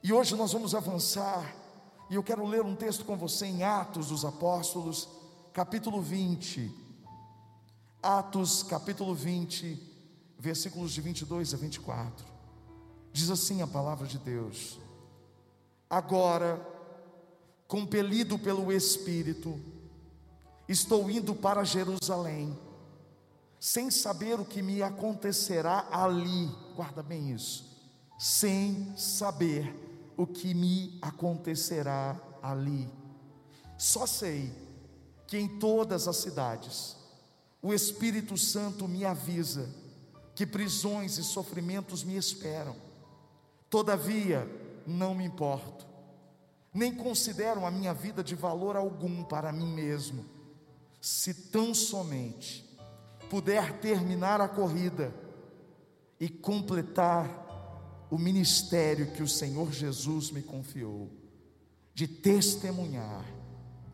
E hoje nós vamos avançar, e eu quero ler um texto com você em Atos dos Apóstolos, capítulo 20. Atos, capítulo 20, versículos de 22 a 24. Diz assim a palavra de Deus: Agora, compelido pelo Espírito, estou indo para Jerusalém, sem saber o que me acontecerá ali, guarda bem isso, sem saber o que me acontecerá ali. Só sei que em todas as cidades, o Espírito Santo me avisa que prisões e sofrimentos me esperam. Todavia, não me importo, nem considero a minha vida de valor algum para mim mesmo, se tão somente puder terminar a corrida e completar o ministério que o Senhor Jesus me confiou, de testemunhar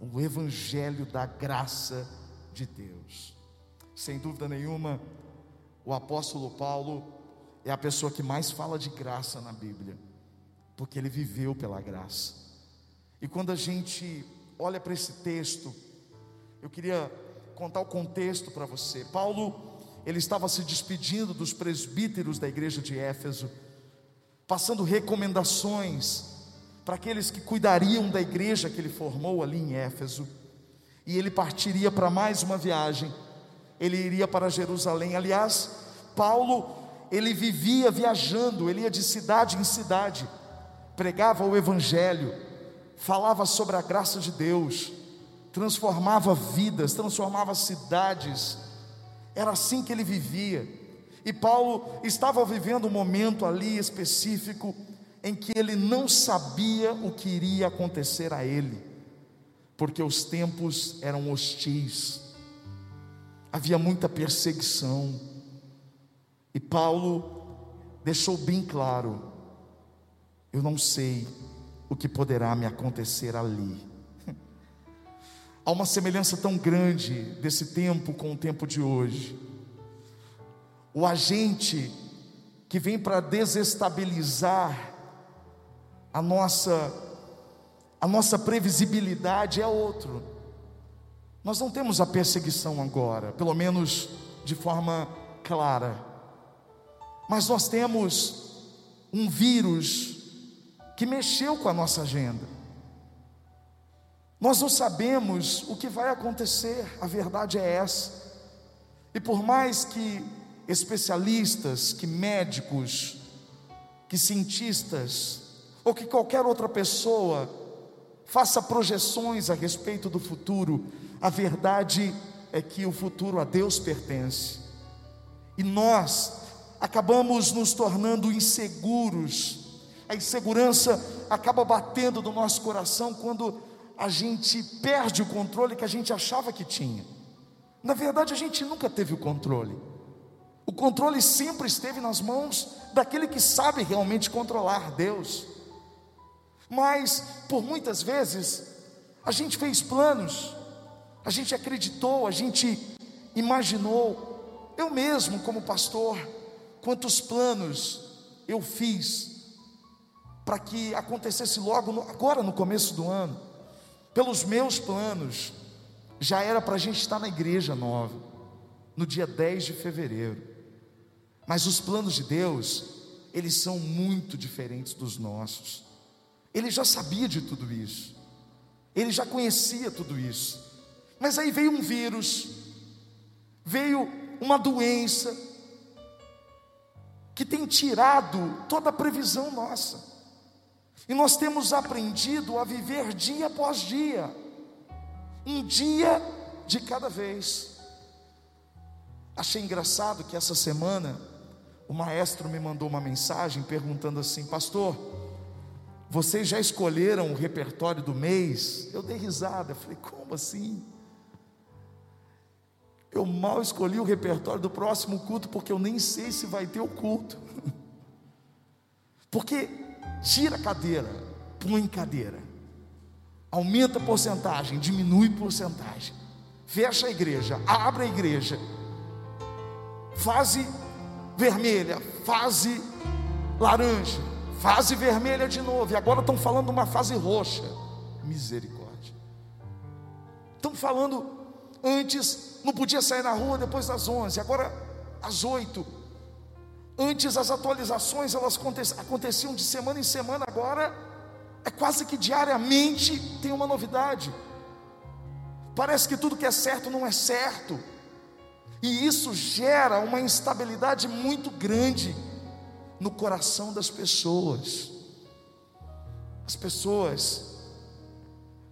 o Evangelho da graça de Deus. Sem dúvida nenhuma, o apóstolo Paulo é a pessoa que mais fala de graça na Bíblia, porque ele viveu pela graça. E quando a gente olha para esse texto, eu queria contar o contexto para você. Paulo, ele estava se despedindo dos presbíteros da igreja de Éfeso, passando recomendações para aqueles que cuidariam da igreja que ele formou ali em Éfeso. E ele partiria para mais uma viagem. Ele iria para Jerusalém. Aliás, Paulo ele vivia viajando, ele ia de cidade em cidade, pregava o Evangelho, falava sobre a graça de Deus, transformava vidas, transformava cidades, era assim que ele vivia. E Paulo estava vivendo um momento ali específico em que ele não sabia o que iria acontecer a ele, porque os tempos eram hostis, havia muita perseguição, e Paulo deixou bem claro: eu não sei o que poderá me acontecer ali. Há uma semelhança tão grande desse tempo com o tempo de hoje. O agente que vem para desestabilizar a nossa a nossa previsibilidade é outro. Nós não temos a perseguição agora, pelo menos de forma clara. Mas nós temos um vírus que mexeu com a nossa agenda. Nós não sabemos o que vai acontecer, a verdade é essa. E por mais que especialistas, que médicos, que cientistas, ou que qualquer outra pessoa faça projeções a respeito do futuro, a verdade é que o futuro a Deus pertence. E nós acabamos nos tornando inseguros. A insegurança acaba batendo no nosso coração quando a gente perde o controle que a gente achava que tinha. Na verdade, a gente nunca teve o controle. O controle sempre esteve nas mãos daquele que sabe realmente controlar, Deus. Mas, por muitas vezes, a gente fez planos, a gente acreditou, a gente imaginou. Eu mesmo, como pastor, quantos planos eu fiz para que acontecesse logo no, agora no começo do ano. Pelos meus planos, já era para a gente estar na igreja nova, no dia 10 de fevereiro. Mas os planos de Deus, eles são muito diferentes dos nossos. Ele já sabia de tudo isso, ele já conhecia tudo isso. Mas aí veio um vírus, veio uma doença, que tem tirado toda a previsão nossa. E nós temos aprendido a viver dia após dia, um dia de cada vez. Achei engraçado que essa semana o maestro me mandou uma mensagem perguntando assim: Pastor, vocês já escolheram o repertório do mês? Eu dei risada, falei: Como assim? Eu mal escolhi o repertório do próximo culto porque eu nem sei se vai ter o culto. Porque tira cadeira, põe cadeira. Aumenta a porcentagem, diminui a porcentagem. Fecha a igreja, abre a igreja. Fase vermelha, fase laranja, Fase vermelha de novo, e agora estão falando uma fase roxa. Misericórdia. Estão falando antes não podia sair na rua depois das 11, agora às 8. Antes as atualizações elas aconteciam de semana em semana, agora é quase que diariamente tem uma novidade. Parece que tudo que é certo não é certo. E isso gera uma instabilidade muito grande no coração das pessoas. As pessoas,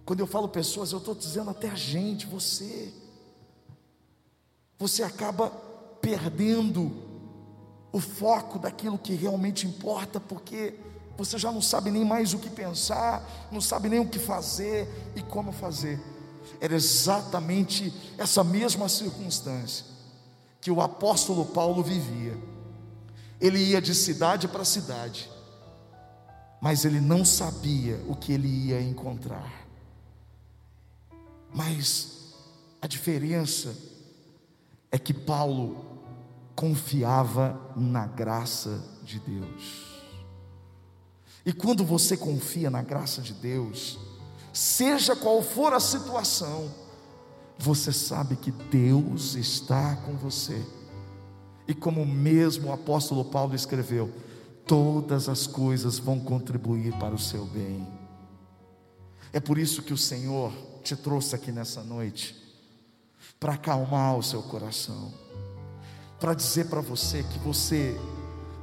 quando eu falo pessoas, eu estou dizendo até a gente, você. Você acaba perdendo o foco daquilo que realmente importa, porque você já não sabe nem mais o que pensar, não sabe nem o que fazer e como fazer. Era exatamente essa mesma circunstância que o apóstolo Paulo vivia. Ele ia de cidade para cidade, mas ele não sabia o que ele ia encontrar. Mas a diferença é que Paulo confiava na graça de Deus. E quando você confia na graça de Deus, seja qual for a situação, você sabe que Deus está com você. E como mesmo o apóstolo Paulo escreveu, todas as coisas vão contribuir para o seu bem. É por isso que o Senhor te trouxe aqui nessa noite, para acalmar o seu coração, para dizer para você que você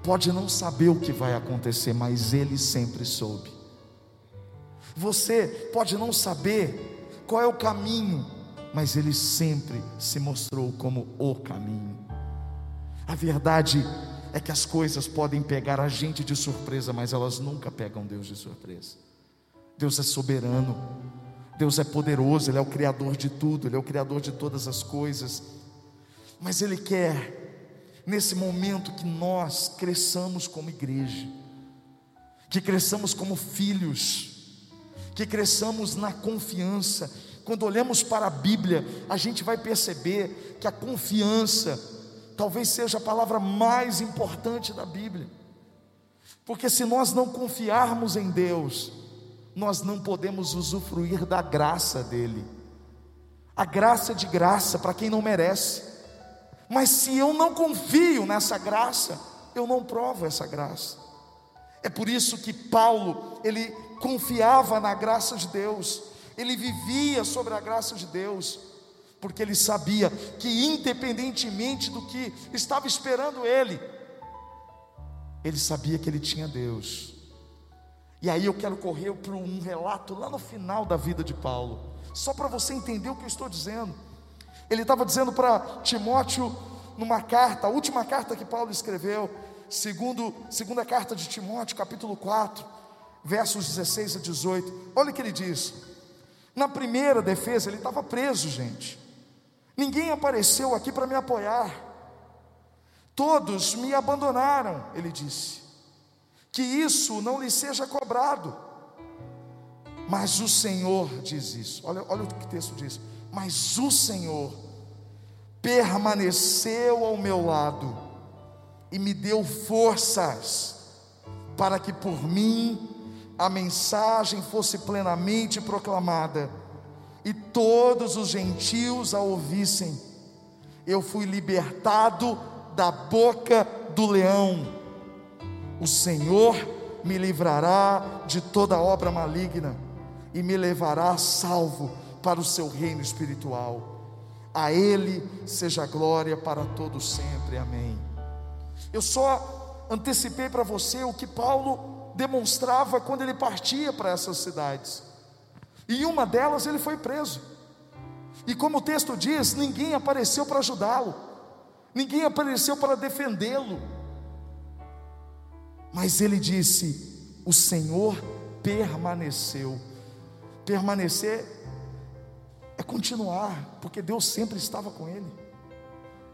pode não saber o que vai acontecer, mas Ele sempre soube. Você pode não saber qual é o caminho, mas Ele sempre se mostrou como o caminho. A verdade é que as coisas podem pegar a gente de surpresa, mas elas nunca pegam Deus de surpresa. Deus é soberano, Deus é poderoso, Ele é o Criador de tudo, Ele é o Criador de todas as coisas, mas Ele quer nesse momento que nós cresçamos como igreja, que cresçamos como filhos, que cresçamos na confiança. Quando olhamos para a Bíblia, a gente vai perceber que a confiança talvez seja a palavra mais importante da Bíblia. Porque se nós não confiarmos em Deus, nós não podemos usufruir da graça dele. A graça de graça para quem não merece. Mas se eu não confio nessa graça, eu não provo essa graça. É por isso que Paulo, ele confiava na graça de Deus, ele vivia sobre a graça de Deus, porque ele sabia que, independentemente do que estava esperando ele, ele sabia que ele tinha Deus. E aí eu quero correr para um relato lá no final da vida de Paulo, só para você entender o que eu estou dizendo. Ele estava dizendo para Timóteo, numa carta, a última carta que Paulo escreveu, segundo, segunda carta de Timóteo, capítulo 4, versos 16 a 18. Olha o que ele diz. Na primeira defesa, ele estava preso, gente. Ninguém apareceu aqui para me apoiar. Todos me abandonaram, ele disse. Que isso não lhe seja cobrado. Mas o Senhor diz isso. Olha, olha o que o texto diz mas o Senhor permaneceu ao meu lado e me deu forças para que por mim a mensagem fosse plenamente proclamada e todos os gentios a ouvissem. Eu fui libertado da boca do leão. O Senhor me livrará de toda obra maligna e me levará salvo para o seu reino espiritual. A Ele seja glória para todos sempre. Amém. Eu só antecipei para você o que Paulo demonstrava quando ele partia para essas cidades. E em uma delas ele foi preso. E como o texto diz, ninguém apareceu para ajudá-lo, ninguém apareceu para defendê-lo. Mas ele disse: O Senhor permaneceu. Permanecer é continuar, porque Deus sempre estava com ele.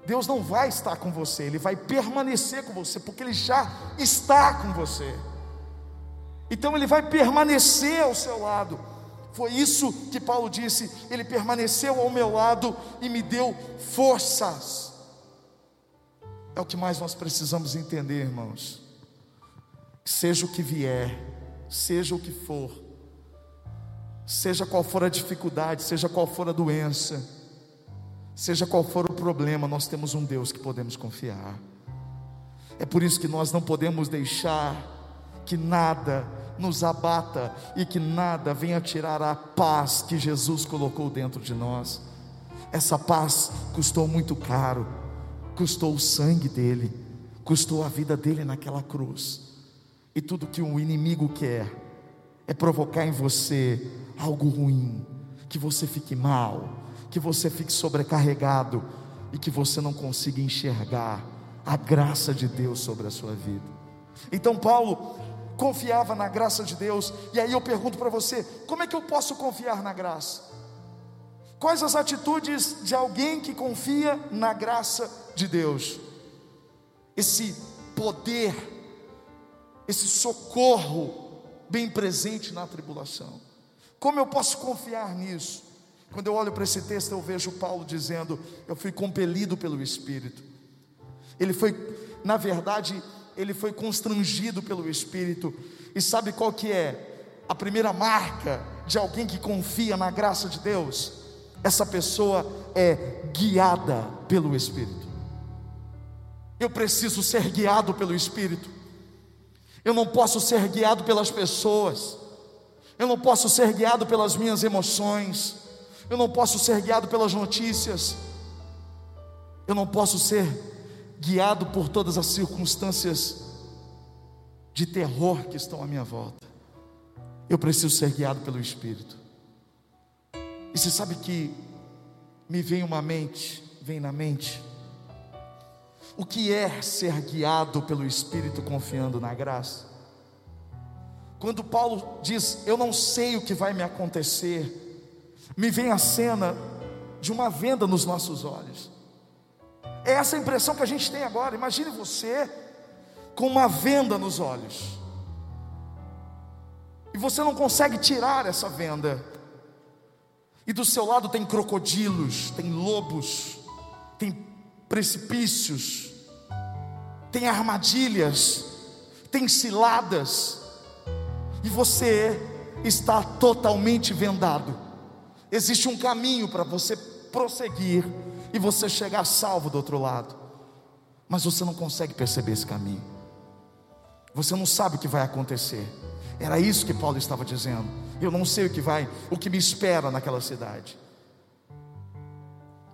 Deus não vai estar com você, Ele vai permanecer com você, porque Ele já está com você. Então Ele vai permanecer ao seu lado. Foi isso que Paulo disse: Ele permaneceu ao meu lado e me deu forças. É o que mais nós precisamos entender, irmãos. seja o que vier, seja o que for, seja qual for a dificuldade, seja qual for a doença, seja qual for o problema, nós temos um Deus que podemos confiar. É por isso que nós não podemos deixar que nada nos abata e que nada venha tirar a paz que Jesus colocou dentro de nós. Essa paz custou muito caro, custou o sangue dele, custou a vida dele naquela cruz. E tudo que o inimigo quer é provocar em você algo ruim, que você fique mal, que você fique sobrecarregado e que você não consiga enxergar a graça de Deus sobre a sua vida. Então Paulo confiava na graça de Deus. E aí eu pergunto para você: como é que eu posso confiar na graça? Quais as atitudes de alguém que confia na graça de Deus? Esse poder, esse socorro bem presente na tribulação. Como eu posso confiar nisso? Quando eu olho para esse texto, eu vejo Paulo dizendo: Eu fui compelido pelo Espírito. Ele foi, na verdade, ele foi constrangido pelo Espírito. E sabe qual que é a primeira marca de alguém que confia na graça de Deus? Essa pessoa é guiada pelo Espírito. Eu preciso ser guiado pelo Espírito. Eu não posso ser guiado pelas pessoas. Eu não posso ser guiado pelas minhas emoções. Eu não posso ser guiado pelas notícias. Eu não posso ser guiado por todas as circunstâncias de terror que estão à minha volta. Eu preciso ser guiado pelo Espírito. E você sabe que me vem uma mente, vem na mente, o que é ser guiado pelo Espírito confiando na graça? Quando Paulo diz, Eu não sei o que vai me acontecer, me vem a cena de uma venda nos nossos olhos. É essa impressão que a gente tem agora. Imagine você com uma venda nos olhos. E você não consegue tirar essa venda. E do seu lado tem crocodilos, tem lobos, tem precipícios, tem armadilhas, tem ciladas. E você está totalmente vendado. Existe um caminho para você prosseguir e você chegar salvo do outro lado. Mas você não consegue perceber esse caminho. Você não sabe o que vai acontecer. Era isso que Paulo estava dizendo. Eu não sei o que vai, o que me espera naquela cidade.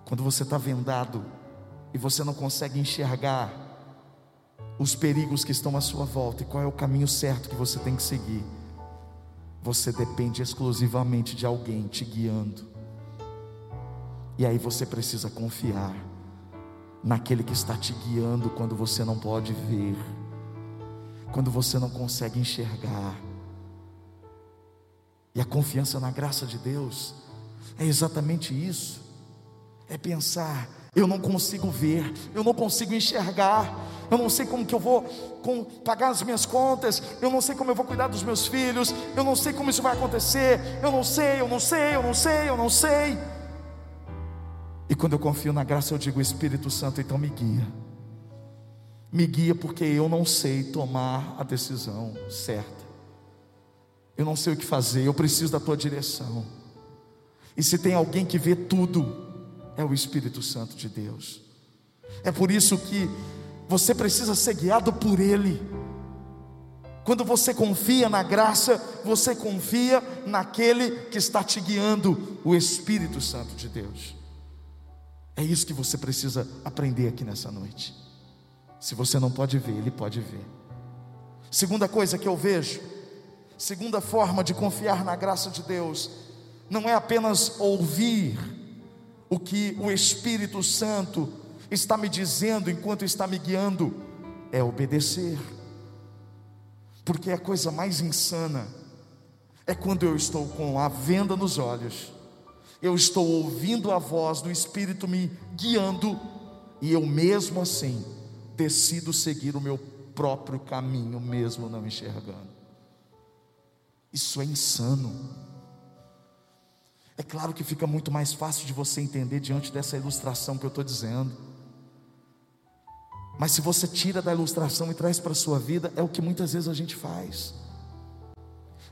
Quando você está vendado e você não consegue enxergar os perigos que estão à sua volta e qual é o caminho certo que você tem que seguir, você depende exclusivamente de alguém te guiando. E aí você precisa confiar naquele que está te guiando quando você não pode ver, quando você não consegue enxergar. E a confiança na graça de Deus é exatamente isso. É pensar, eu não consigo ver, eu não consigo enxergar, eu não sei como que eu vou com, pagar as minhas contas, eu não sei como eu vou cuidar dos meus filhos, eu não sei como isso vai acontecer, eu não sei, eu não sei, eu não sei, eu não sei. E quando eu confio na graça, eu digo: Espírito Santo, então me guia. Me guia porque eu não sei tomar a decisão certa. Eu não sei o que fazer, eu preciso da tua direção. E se tem alguém que vê tudo, é o Espírito Santo de Deus. É por isso que você precisa ser guiado por Ele. Quando você confia na graça, você confia naquele que está te guiando, o Espírito Santo de Deus. É isso que você precisa aprender aqui nessa noite. Se você não pode ver, ele pode ver. Segunda coisa que eu vejo, segunda forma de confiar na graça de Deus, não é apenas ouvir o que o Espírito Santo está me dizendo enquanto está me guiando, é obedecer. Porque a coisa mais insana é quando eu estou com a venda nos olhos eu estou ouvindo a voz do Espírito me guiando, e eu mesmo assim decido seguir o meu próprio caminho, mesmo não enxergando. Isso é insano. É claro que fica muito mais fácil de você entender diante dessa ilustração que eu estou dizendo. Mas se você tira da ilustração e traz para a sua vida, é o que muitas vezes a gente faz.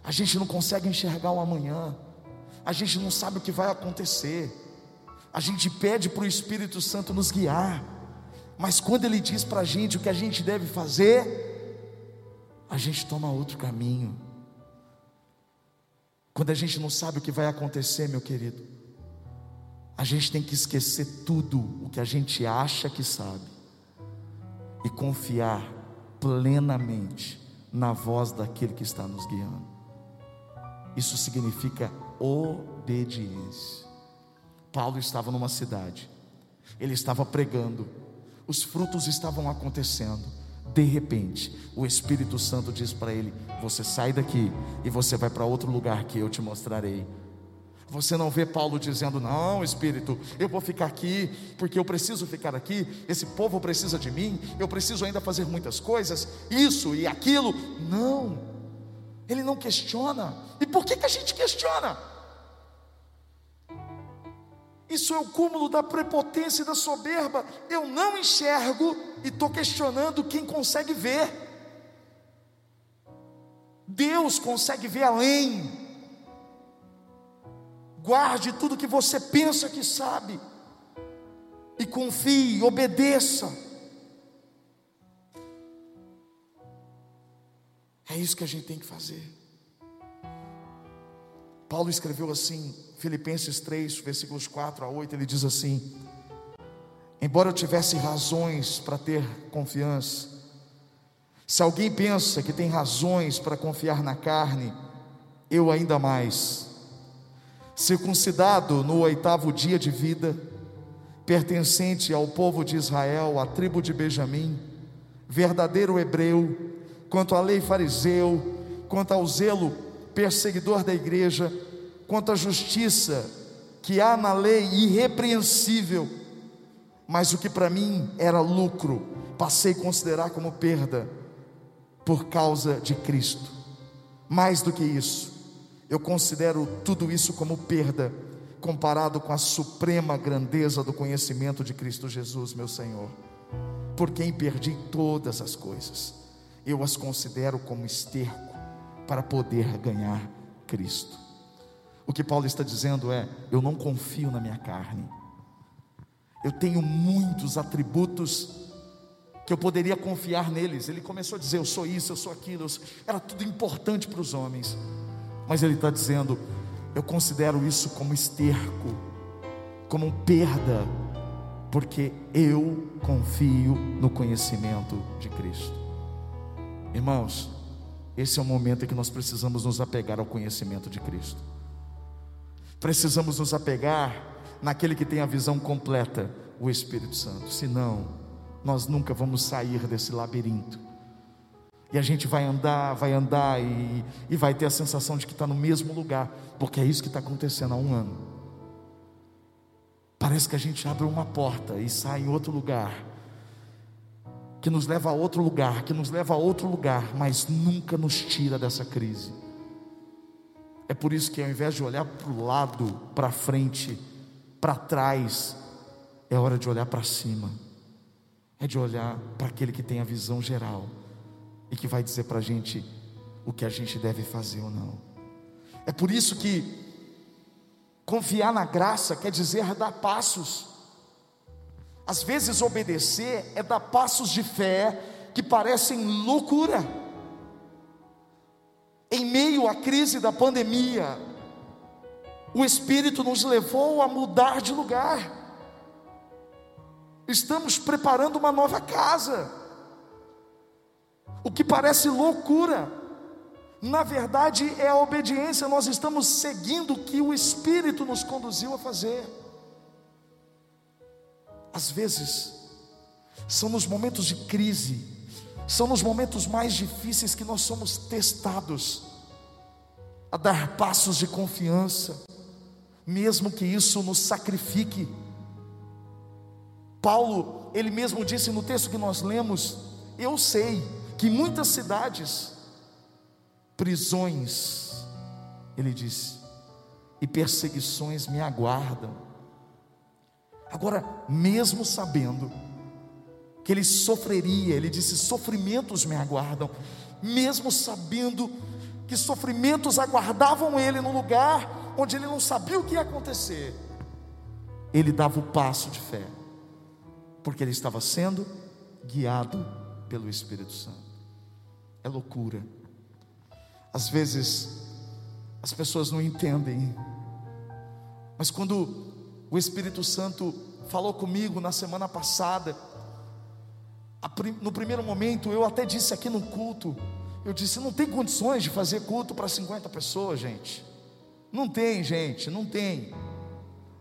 A gente não consegue enxergar o amanhã, a gente não sabe o que vai acontecer, a gente pede para o Espírito Santo nos guiar, mas quando Ele diz para a gente o que a gente deve fazer, a gente toma outro caminho. Quando a gente não sabe o que vai acontecer, meu querido, a gente tem que esquecer tudo o que a gente acha que sabe e confiar plenamente na voz daquele que está nos guiando. Isso significa obediência. Paulo estava numa cidade, ele estava pregando, os frutos estavam acontecendo. De repente, o Espírito Santo diz para ele: Você sai daqui e você vai para outro lugar que eu te mostrarei. Você não vê Paulo dizendo: Não, Espírito, eu vou ficar aqui, porque eu preciso ficar aqui, esse povo precisa de mim, eu preciso ainda fazer muitas coisas, isso e aquilo. Não, ele não questiona. E por que, que a gente questiona? Isso é o cúmulo da prepotência e da soberba. Eu não enxergo e estou questionando quem consegue ver. Deus consegue ver além. Guarde tudo que você pensa que sabe. E confie, obedeça. É isso que a gente tem que fazer. Paulo escreveu assim, Filipenses 3, versículos 4 a 8, ele diz assim: Embora eu tivesse razões para ter confiança, se alguém pensa que tem razões para confiar na carne, eu ainda mais. Circuncidado no oitavo dia de vida, pertencente ao povo de Israel, à tribo de Benjamim, verdadeiro hebreu, quanto à lei fariseu, quanto ao zelo perseguidor da igreja, quanto à justiça que há na lei irrepreensível, mas o que para mim era lucro, passei a considerar como perda por causa de Cristo. Mais do que isso, eu considero tudo isso como perda, comparado com a suprema grandeza do conhecimento de Cristo Jesus, meu Senhor. Por quem perdi todas as coisas, eu as considero como esterco para poder ganhar Cristo. O que Paulo está dizendo é: eu não confio na minha carne, eu tenho muitos atributos que eu poderia confiar neles. Ele começou a dizer: eu sou isso, eu sou aquilo, era tudo importante para os homens. Mas ele está dizendo: eu considero isso como esterco, como perda, porque eu confio no conhecimento de Cristo. Irmãos, esse é o momento em que nós precisamos nos apegar ao conhecimento de Cristo. Precisamos nos apegar naquele que tem a visão completa, o Espírito Santo. Senão, nós nunca vamos sair desse labirinto e a gente vai andar, vai andar e, e vai ter a sensação de que está no mesmo lugar, porque é isso que está acontecendo há um ano. Parece que a gente abre uma porta e sai em outro lugar, que nos leva a outro lugar, que nos leva a outro lugar, mas nunca nos tira dessa crise. É por isso que ao invés de olhar para o lado, para frente, para trás, é hora de olhar para cima, é de olhar para aquele que tem a visão geral e que vai dizer para a gente o que a gente deve fazer ou não. É por isso que confiar na graça quer dizer dar passos. Às vezes obedecer é dar passos de fé que parecem loucura. Em meio à crise da pandemia, o Espírito nos levou a mudar de lugar. Estamos preparando uma nova casa o que parece loucura, na verdade é a obediência, nós estamos seguindo o que o Espírito nos conduziu a fazer. Às vezes, são nos momentos de crise, são nos momentos mais difíceis que nós somos testados a dar passos de confiança, mesmo que isso nos sacrifique. Paulo, ele mesmo disse no texto que nós lemos: Eu sei que muitas cidades, prisões, ele disse, e perseguições me aguardam. Agora, mesmo sabendo que ele sofreria, ele disse: sofrimentos me aguardam, mesmo sabendo que sofrimentos aguardavam ele no lugar onde ele não sabia o que ia acontecer, ele dava o passo de fé, porque ele estava sendo guiado pelo Espírito Santo. É loucura. Às vezes as pessoas não entendem, mas quando o Espírito Santo falou comigo na semana passada, no primeiro momento eu até disse aqui no culto, eu disse: não tem condições de fazer culto para 50 pessoas, gente. Não tem, gente, não tem.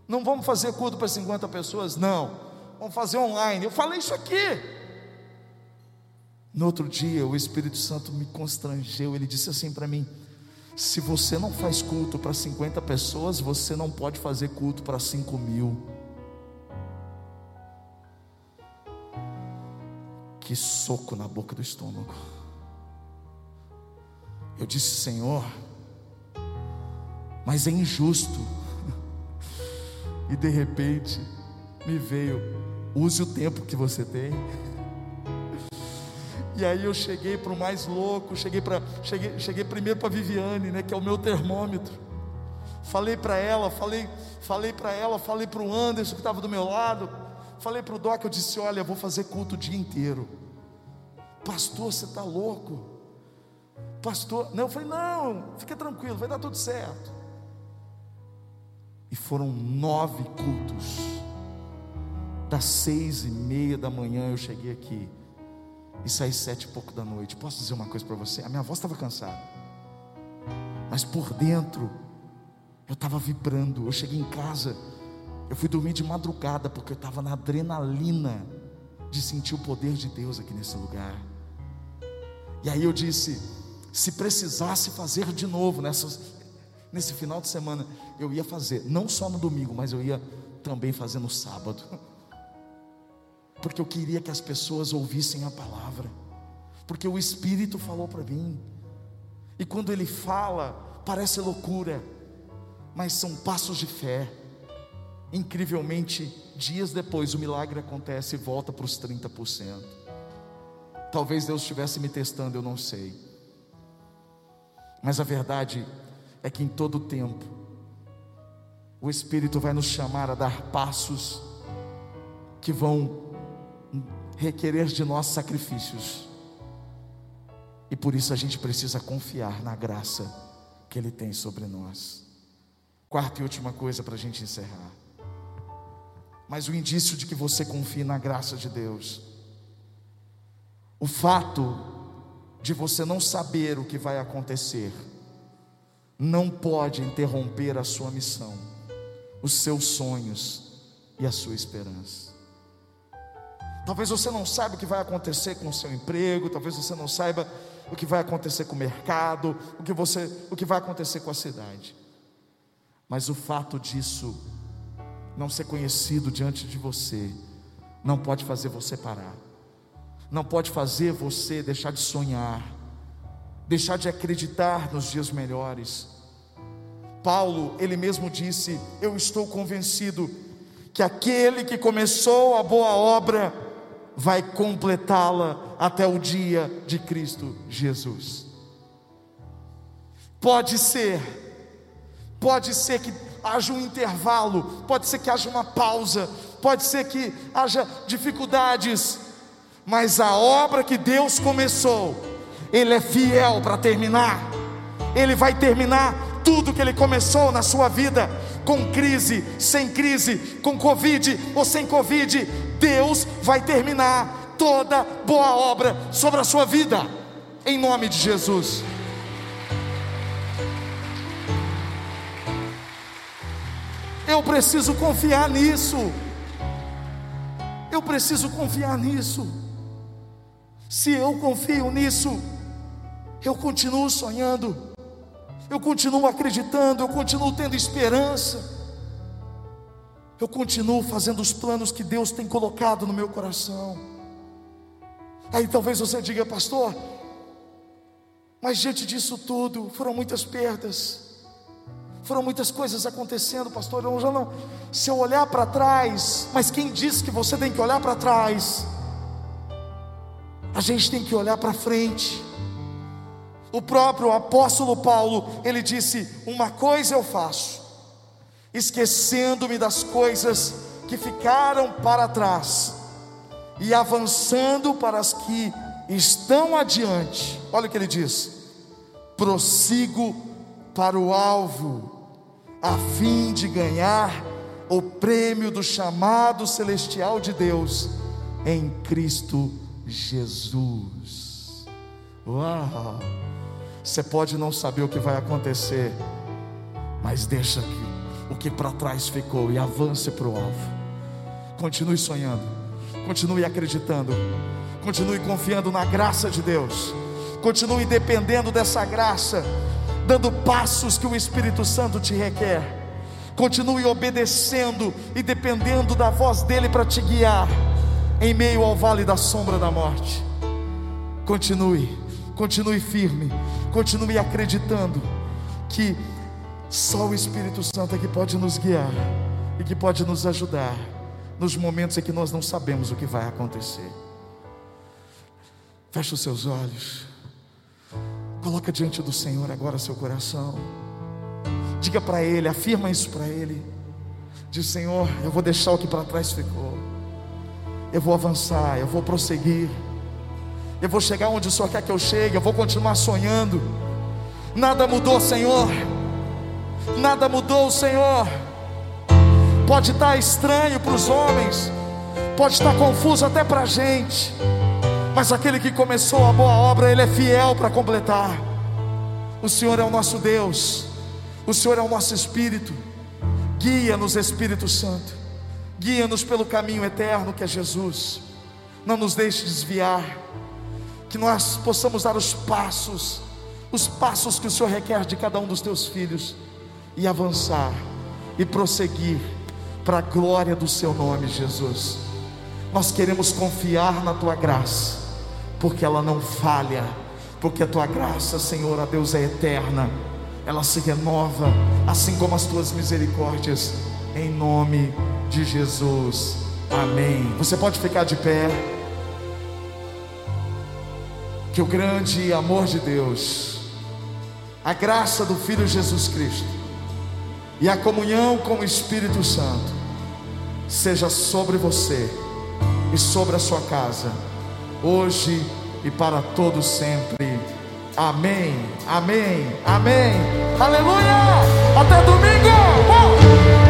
Não vamos fazer culto para 50 pessoas? Não. Vamos fazer online. Eu falei isso aqui. No outro dia, o Espírito Santo me constrangeu. Ele disse assim para mim: se você não faz culto para 50 pessoas, você não pode fazer culto para 5 mil. Que soco na boca do estômago. Eu disse, Senhor, mas é injusto. E de repente me veio, use o tempo que você tem. E aí eu cheguei para o mais louco, cheguei para cheguei, cheguei primeiro para Viviane, né, que é o meu termômetro. Falei para ela, falei, falei para ela, falei para o Anderson que estava do meu lado, falei para o Doc, eu disse, olha, eu vou fazer culto o dia inteiro. Pastor, você está louco? pastor, não, eu falei, não, fica tranquilo, vai dar tudo certo. E foram nove cultos. Das seis e meia da manhã eu cheguei aqui e saí sete e pouco da noite. Posso dizer uma coisa para você? A minha voz estava cansada, mas por dentro eu estava vibrando. Eu cheguei em casa, eu fui dormir de madrugada porque eu estava na adrenalina de sentir o poder de Deus aqui nesse lugar. E aí eu disse: se precisasse fazer de novo nesse final de semana, eu ia fazer, não só no domingo, mas eu ia também fazer no sábado, porque eu queria que as pessoas ouvissem a palavra, porque o Espírito falou para mim, e quando ele fala, parece loucura, mas são passos de fé. Incrivelmente, dias depois o milagre acontece e volta para os 30%. Talvez Deus estivesse me testando, eu não sei. Mas a verdade é que em todo tempo, o Espírito vai nos chamar a dar passos que vão requerer de nós sacrifícios. E por isso a gente precisa confiar na graça que Ele tem sobre nós. Quarta e última coisa para a gente encerrar. Mas o indício de que você confie na graça de Deus, o fato de você não saber o que vai acontecer, não pode interromper a sua missão, os seus sonhos e a sua esperança. Talvez você não saiba o que vai acontecer com o seu emprego, talvez você não saiba o que vai acontecer com o mercado, o que, você, o que vai acontecer com a cidade. Mas o fato disso não ser conhecido diante de você, não pode fazer você parar não pode fazer você deixar de sonhar, deixar de acreditar nos dias melhores. Paulo, ele mesmo disse: Eu estou convencido que aquele que começou a boa obra vai completá-la até o dia de Cristo Jesus. Pode ser, pode ser que haja um intervalo, pode ser que haja uma pausa, pode ser que haja dificuldades, mas a obra que Deus começou, Ele é fiel para terminar, Ele vai terminar tudo que Ele começou na sua vida, com crise, sem crise, com Covid ou sem Covid, Deus vai terminar toda boa obra sobre a sua vida, em nome de Jesus. Eu preciso confiar nisso. Eu preciso confiar nisso. Se eu confio nisso, eu continuo sonhando, eu continuo acreditando, eu continuo tendo esperança, eu continuo fazendo os planos que Deus tem colocado no meu coração. Aí talvez você diga, pastor, mas diante disso tudo, foram muitas perdas, foram muitas coisas acontecendo, pastor. Eu já não, se eu olhar para trás, mas quem disse que você tem que olhar para trás? A gente tem que olhar para frente. O próprio apóstolo Paulo, ele disse: Uma coisa eu faço, esquecendo-me das coisas que ficaram para trás e avançando para as que estão adiante. Olha o que ele diz: prossigo para o alvo, a fim de ganhar o prêmio do chamado celestial de Deus em Cristo Jesus. Uau! Você pode não saber o que vai acontecer, mas deixa que o que para trás ficou e avance para o alvo. Continue sonhando, continue acreditando, continue confiando na graça de Deus, continue dependendo dessa graça, dando passos que o Espírito Santo te requer. Continue obedecendo e dependendo da voz dele para te guiar em meio ao vale da sombra da morte. Continue, continue firme, continue acreditando que só o Espírito Santo é que pode nos guiar e que pode nos ajudar nos momentos em que nós não sabemos o que vai acontecer. Feche os seus olhos. Coloca diante do Senhor agora seu coração. Diga para Ele, afirma isso para Ele. Diz: Senhor, eu vou deixar o que para trás ficou. Eu vou avançar, eu vou prosseguir. Eu vou chegar onde o Senhor quer que eu chegue. Eu vou continuar sonhando. Nada mudou, Senhor. Nada mudou, Senhor. Pode estar estranho para os homens, pode estar confuso até para a gente, mas aquele que começou a boa obra, Ele é fiel para completar. O Senhor é o nosso Deus, o Senhor é o nosso Espírito, guia-nos, Espírito Santo, guia-nos pelo caminho eterno que é Jesus, não nos deixe desviar, que nós possamos dar os passos, os passos que o Senhor requer de cada um dos teus filhos, e avançar, e prosseguir, para a glória do Seu nome, Jesus. Nós queremos confiar na Tua graça, porque ela não falha, porque a Tua graça, Senhor, a Deus é eterna ela se renova, assim como as tuas misericórdias, em nome de Jesus. Amém. Você pode ficar de pé. Que o grande amor de Deus, a graça do Filho Jesus Cristo e a comunhão com o Espírito Santo seja sobre você e sobre a sua casa, hoje e para todos sempre. Amém, amém, amém. Aleluia! Até domingo!